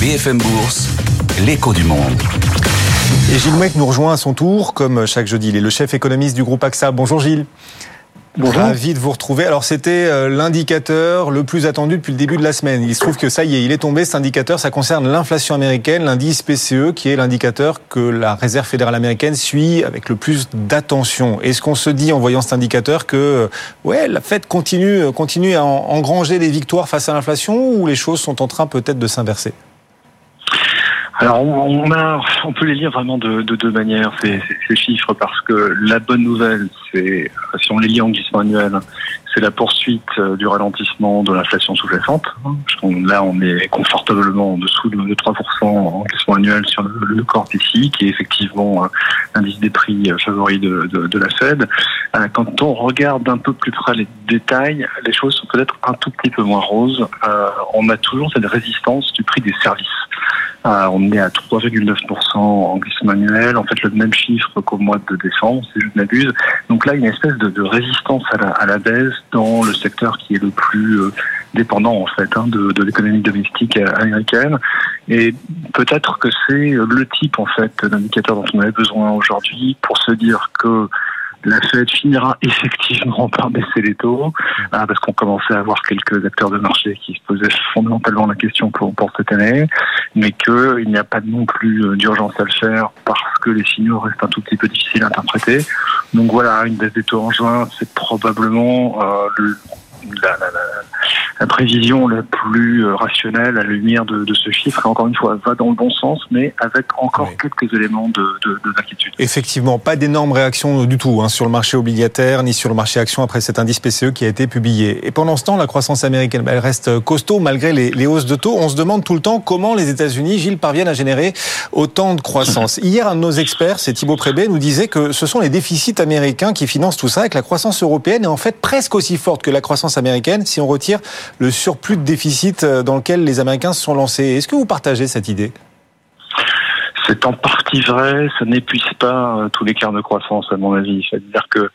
BFM Bourse, l'écho du monde. Et Gilles Mouek nous rejoint à son tour, comme chaque jeudi. Il est le chef économiste du groupe AXA. Bonjour Gilles. Bonjour. Ravi de vous retrouver. Alors c'était euh, l'indicateur le plus attendu depuis le début de la semaine. Il se trouve que ça y est, il est tombé cet indicateur. Ça concerne l'inflation américaine, l'indice PCE, qui est l'indicateur que la Réserve fédérale américaine suit avec le plus d'attention. Est-ce qu'on se dit en voyant cet indicateur que euh, ouais, la Fed continue, continue à engranger des victoires face à l'inflation ou les choses sont en train peut-être de s'inverser? Alors on, a, on peut les lire vraiment de, deux manières ces, chiffres parce que la bonne nouvelle, c'est si on les lit en glissement annuel, c'est la poursuite euh, du ralentissement de l'inflation sous-jacente. Là, on est confortablement en dessous de 3% en glissement annuel sur le, corps ici, qui est effectivement l'indice des prix euh, favori de, de, la Fed. Euh, quand on regarde un peu plus près les détails, les choses sont peut-être un tout petit peu moins roses. On a toujours cette résistance du prix des services. On est à 3,9% en glissement annuel, en fait le même chiffre qu'au mois de décembre, si je ne m'abuse. Donc là, une espèce de, résistance à la, à la, baisse dans le secteur qui est le plus euh, dépendant en fait hein, de, de l'économie domestique euh, américaine. Et peut-être que c'est le type en fait d'indicateur dont on avait besoin aujourd'hui pour se dire que la Fed finira effectivement par baisser les taux, hein, parce qu'on commençait à avoir quelques acteurs de marché qui se posaient fondamentalement la question pour, pour cette année, mais qu'il n'y a pas non plus euh, d'urgence à le faire parce que les signaux restent un tout petit peu difficiles à interpréter. Donc voilà, une baisse des taux en juin, c'est probablement euh, le la, la, la, prévision la plus euh, rationnelle à la lumière de, de, ce chiffre, encore une fois, va dans le bon sens, mais avec encore quelques éléments de, de, d'inquiétude. Effectivement, pas d'énormes réactions du tout hein, sur le marché obligataire ni sur le marché action après cet indice PCE qui a été publié. Et pendant ce temps, la croissance américaine, bah, elle reste costaud malgré les, les, hausses de taux. On se demande tout le temps comment les États-Unis, Gilles, parviennent à générer autant de croissance. Hier, un de nos experts, c'est Thibaut Prébé, nous disait que ce sont les déficits américains qui financent tout ça et que la croissance européenne est en fait presque aussi forte que la croissance américaine si on retire le surplus de déficit euh, dans lequel les Américains se sont lancés. Est-ce que vous partagez cette idée? C'est en partie vrai, ça n'épuise pas euh, tous les quarts de croissance à mon avis. C'est-à-dire que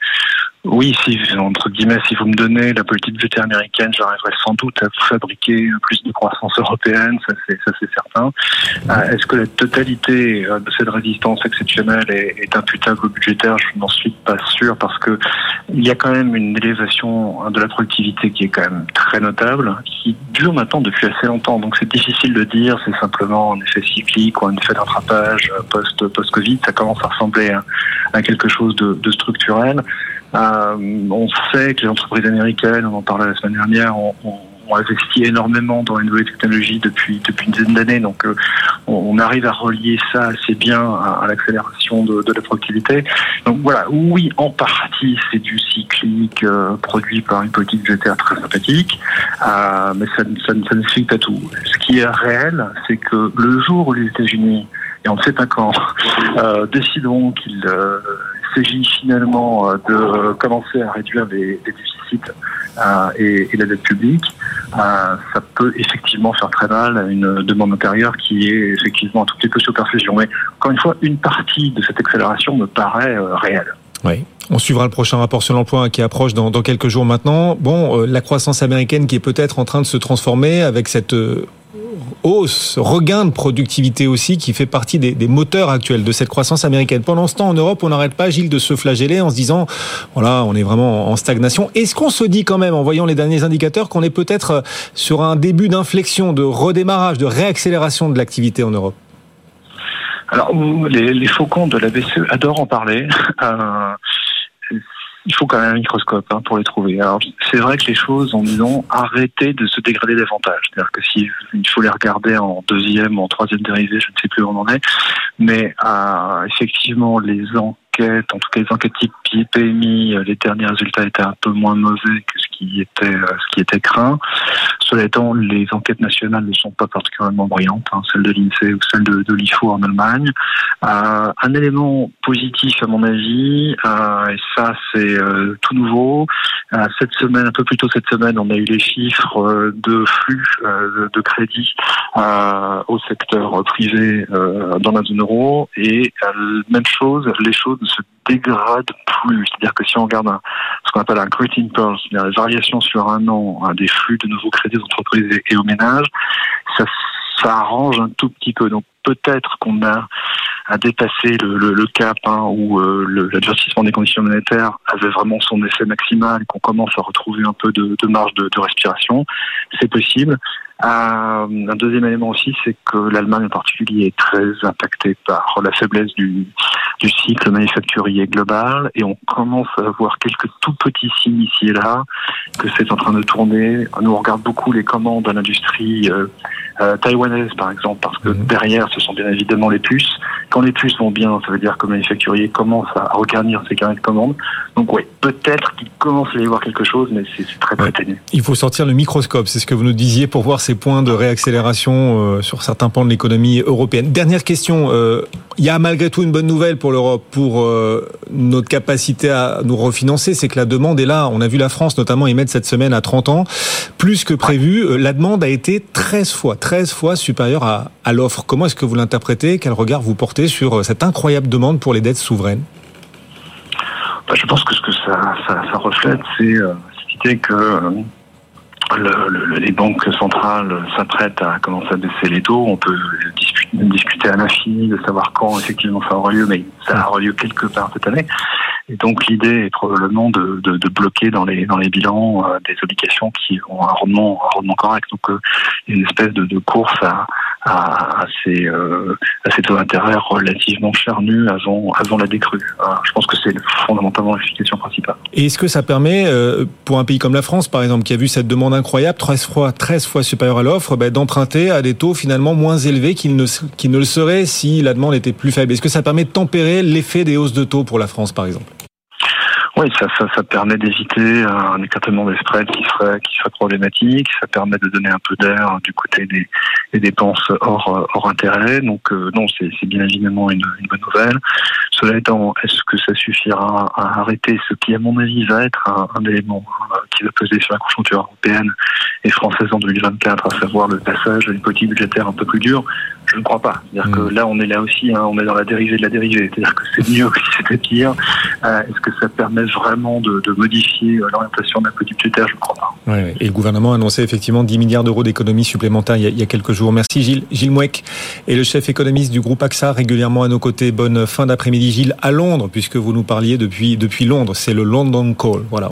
oui, si, entre guillemets, si vous me donnez la politique budgétaire américaine, j'arriverai sans doute à fabriquer plus de croissance européenne, ça c'est, certain. Euh, est-ce que la totalité de cette résistance exceptionnelle est, est imputable au budgétaire? Je n'en suis pas sûr parce que il y a quand même une élévation de la productivité qui est quand même très notable, qui dure maintenant depuis assez longtemps. Donc c'est difficile de dire, c'est simplement un effet cyclique ou un effet d'attrapage euh, post, post-Covid. Ça commence à ressembler à, quelque chose de, de structurel. Euh, on sait que les entreprises américaines, on en parlait la semaine dernière, ont, investi énormément dans les nouvelles technologies depuis depuis une dizaine d'années. Donc, euh, on, arrive à relier ça assez bien à, l'accélération de, la productivité. Donc voilà, oui, en partie, c'est du cyclique euh, produit par une politique budgétaire très sympathique, mais ça, ça, ça ne suffit pas tout. Ce qui est réel, c'est que le jour où les États-Unis et on ne sait pas quand, euh, décideront qu'il euh, s'agit finalement euh, de commencer à réduire les, déficits et, la dette publique, ça peut effectivement faire très mal à une demande intérieure qui est effectivement un tout petit peu sous perfusion. Mais encore une fois, une partie de cette accélération me paraît réelle. Oui. On suivra le prochain rapport sur l'emploi qui approche dans, quelques jours maintenant. Bon, la croissance américaine qui est peut-être en train de se transformer avec cette hausse, regain de productivité aussi, qui fait partie des, moteurs actuels de cette croissance américaine. Pendant ce temps, en Europe, on n'arrête pas, Gilles, de se flageller en se disant, voilà, on est vraiment en stagnation. Est-ce qu'on se dit quand même, en voyant les derniers indicateurs, qu'on est peut-être sur un début d'inflexion, de redémarrage, de réaccélération de l'activité en Europe? Alors, les, faucons de la BCE adorent en parler. Euh, il faut quand même un microscope hein, pour les trouver. Alors c'est vrai que les choses ont disons arrêté de se dégrader davantage. C'est-à-dire que si il faut les regarder en deuxième, en troisième dérivé, je ne sais plus où on en est, mais euh, effectivement les en tout cas les enquêtes type PMI, euh, les derniers résultats étaient un peu moins mauvais que ce qui était euh, ce qui était craint. Cela étant, les enquêtes nationales ne sont pas particulièrement brillantes, hein, celles de l'INSEE ou celles de, de l'IFO en Allemagne. Euh, un élément positif à mon avis, et ça c'est tout nouveau. Cette semaine, un peu plus tôt cette semaine, on a eu les chiffres de flux de crédit au secteur privé dans la zone euro, et même chose, les choses se dégradent plus. C'est-à-dire que si on regarde ce qu'on appelle un creating pulse, c'est-à-dire la variation sur un an des flux de nouveaux crédits aux entreprises et, aux ménages, ça arrange un tout petit peu. Donc peut-être qu'on a à dépasser le, cap hein, où euh, l'advertissement des conditions monétaires avait vraiment son effet maximal qu'on commence à retrouver un peu de, marge de, de respiration. C'est possible. Euh, un deuxième élément aussi, c'est que l'Allemagne en particulier est très impactée par la faiblesse du, du cycle manufacturier global et on commence à voir quelques tout petits signes ici et là que c'est en train de tourner. Nous on regarde beaucoup les commandes à l'industrie euh, euh, taïwanaise par exemple parce que mhm. derrière ce sont bien évidemment les puces. Quand les puces vont bien, ça veut dire que le manufacturier commence à regarnir ses carnets de commandes. Donc oui, peut-être qu'il commence à y voir quelque chose, mais c'est très très ténu. Il faut sortir le microscope, c'est ce que vous nous disiez pour voir ces points de réaccélération euh, sur certains pans de l'économie européenne. Dernière question, euh, il y a malgré tout une bonne nouvelle pour l'Europe, pour euh, notre capacité à nous refinancer, c'est que la demande est là. On a vu la France notamment émettre cette semaine à 30 ans, plus que prévu. La demande a été 13 fois, 13 fois supérieure à, à l'offre. Comment est-ce que vous l'interprétez? Quel regard vous portez sur cette incroyable demande pour les dettes souveraines? Bah, Je pense que ce que ça, ça, ça reflète, c'est cette idée que le, le, les banques centrales s'apprêtent à commencer à baisser les taux. On peut discuter, à l'infini de savoir quand effectivement ça aura lieu, mais ça aura lieu quelque part cette année. Et donc l'idée est probablement de, de, de, bloquer dans les dans les bilans euh, des obligations qui ont un rendement un rendement correct. Donc euh, une espèce de, de course à, à, à, ces, euh, à taux d'intérêt relativement charnus avant avant la décrue. je pense que c'est fondamentalement l'explication principale. Et est-ce que ça permet euh, pour un pays comme la France par exemple qui a vu cette demande incroyable 13 fois 13 fois supérieure à l'offre ben, d'emprunter à des taux finalement moins élevés qu'ils ne qu'ils ne le seraient si la demande était plus faible? Est-ce que ça permet de tempérer l'effet des hausses de taux pour la France par exemple? Oui, ça, ça, ça permet d'éviter un écartement des spreads qui serait, qui serait problématique. Ça permet de donner un peu d'air du côté des, des, dépenses hors, hors intérêt. Donc, euh, non, c'est bien évidemment une, une, bonne nouvelle. Cela étant, est-ce que ça suffira à arrêter ce qui, à mon avis, va être un, un élément euh, qui va peser sur la conjoncture européenne et française en 2024, à savoir le passage à une politique budgétaire un peu plus dure? Je ne crois pas. C'est-à-dire que mmh. là, on est là aussi, hein, on est dans la dérivée de la dérivée. C'est-à-dire que c'est mieux que si c'était pire. Euh, Est-ce que ça permet vraiment de, modifier euh, l'orientation de la politique budgétaire Je ne crois pas. Et le gouvernement a annoncé effectivement 10 milliards d'euros d'économies supplémentaires il y, a, il y, a, quelques jours. Merci Gilles. Gilles Mouek est le chef économiste du groupe AXA, régulièrement à nos côtés. Bonne fin d'après-midi Gilles à Londres, puisque vous nous parliez depuis, depuis Londres. C'est le London Call. Voilà.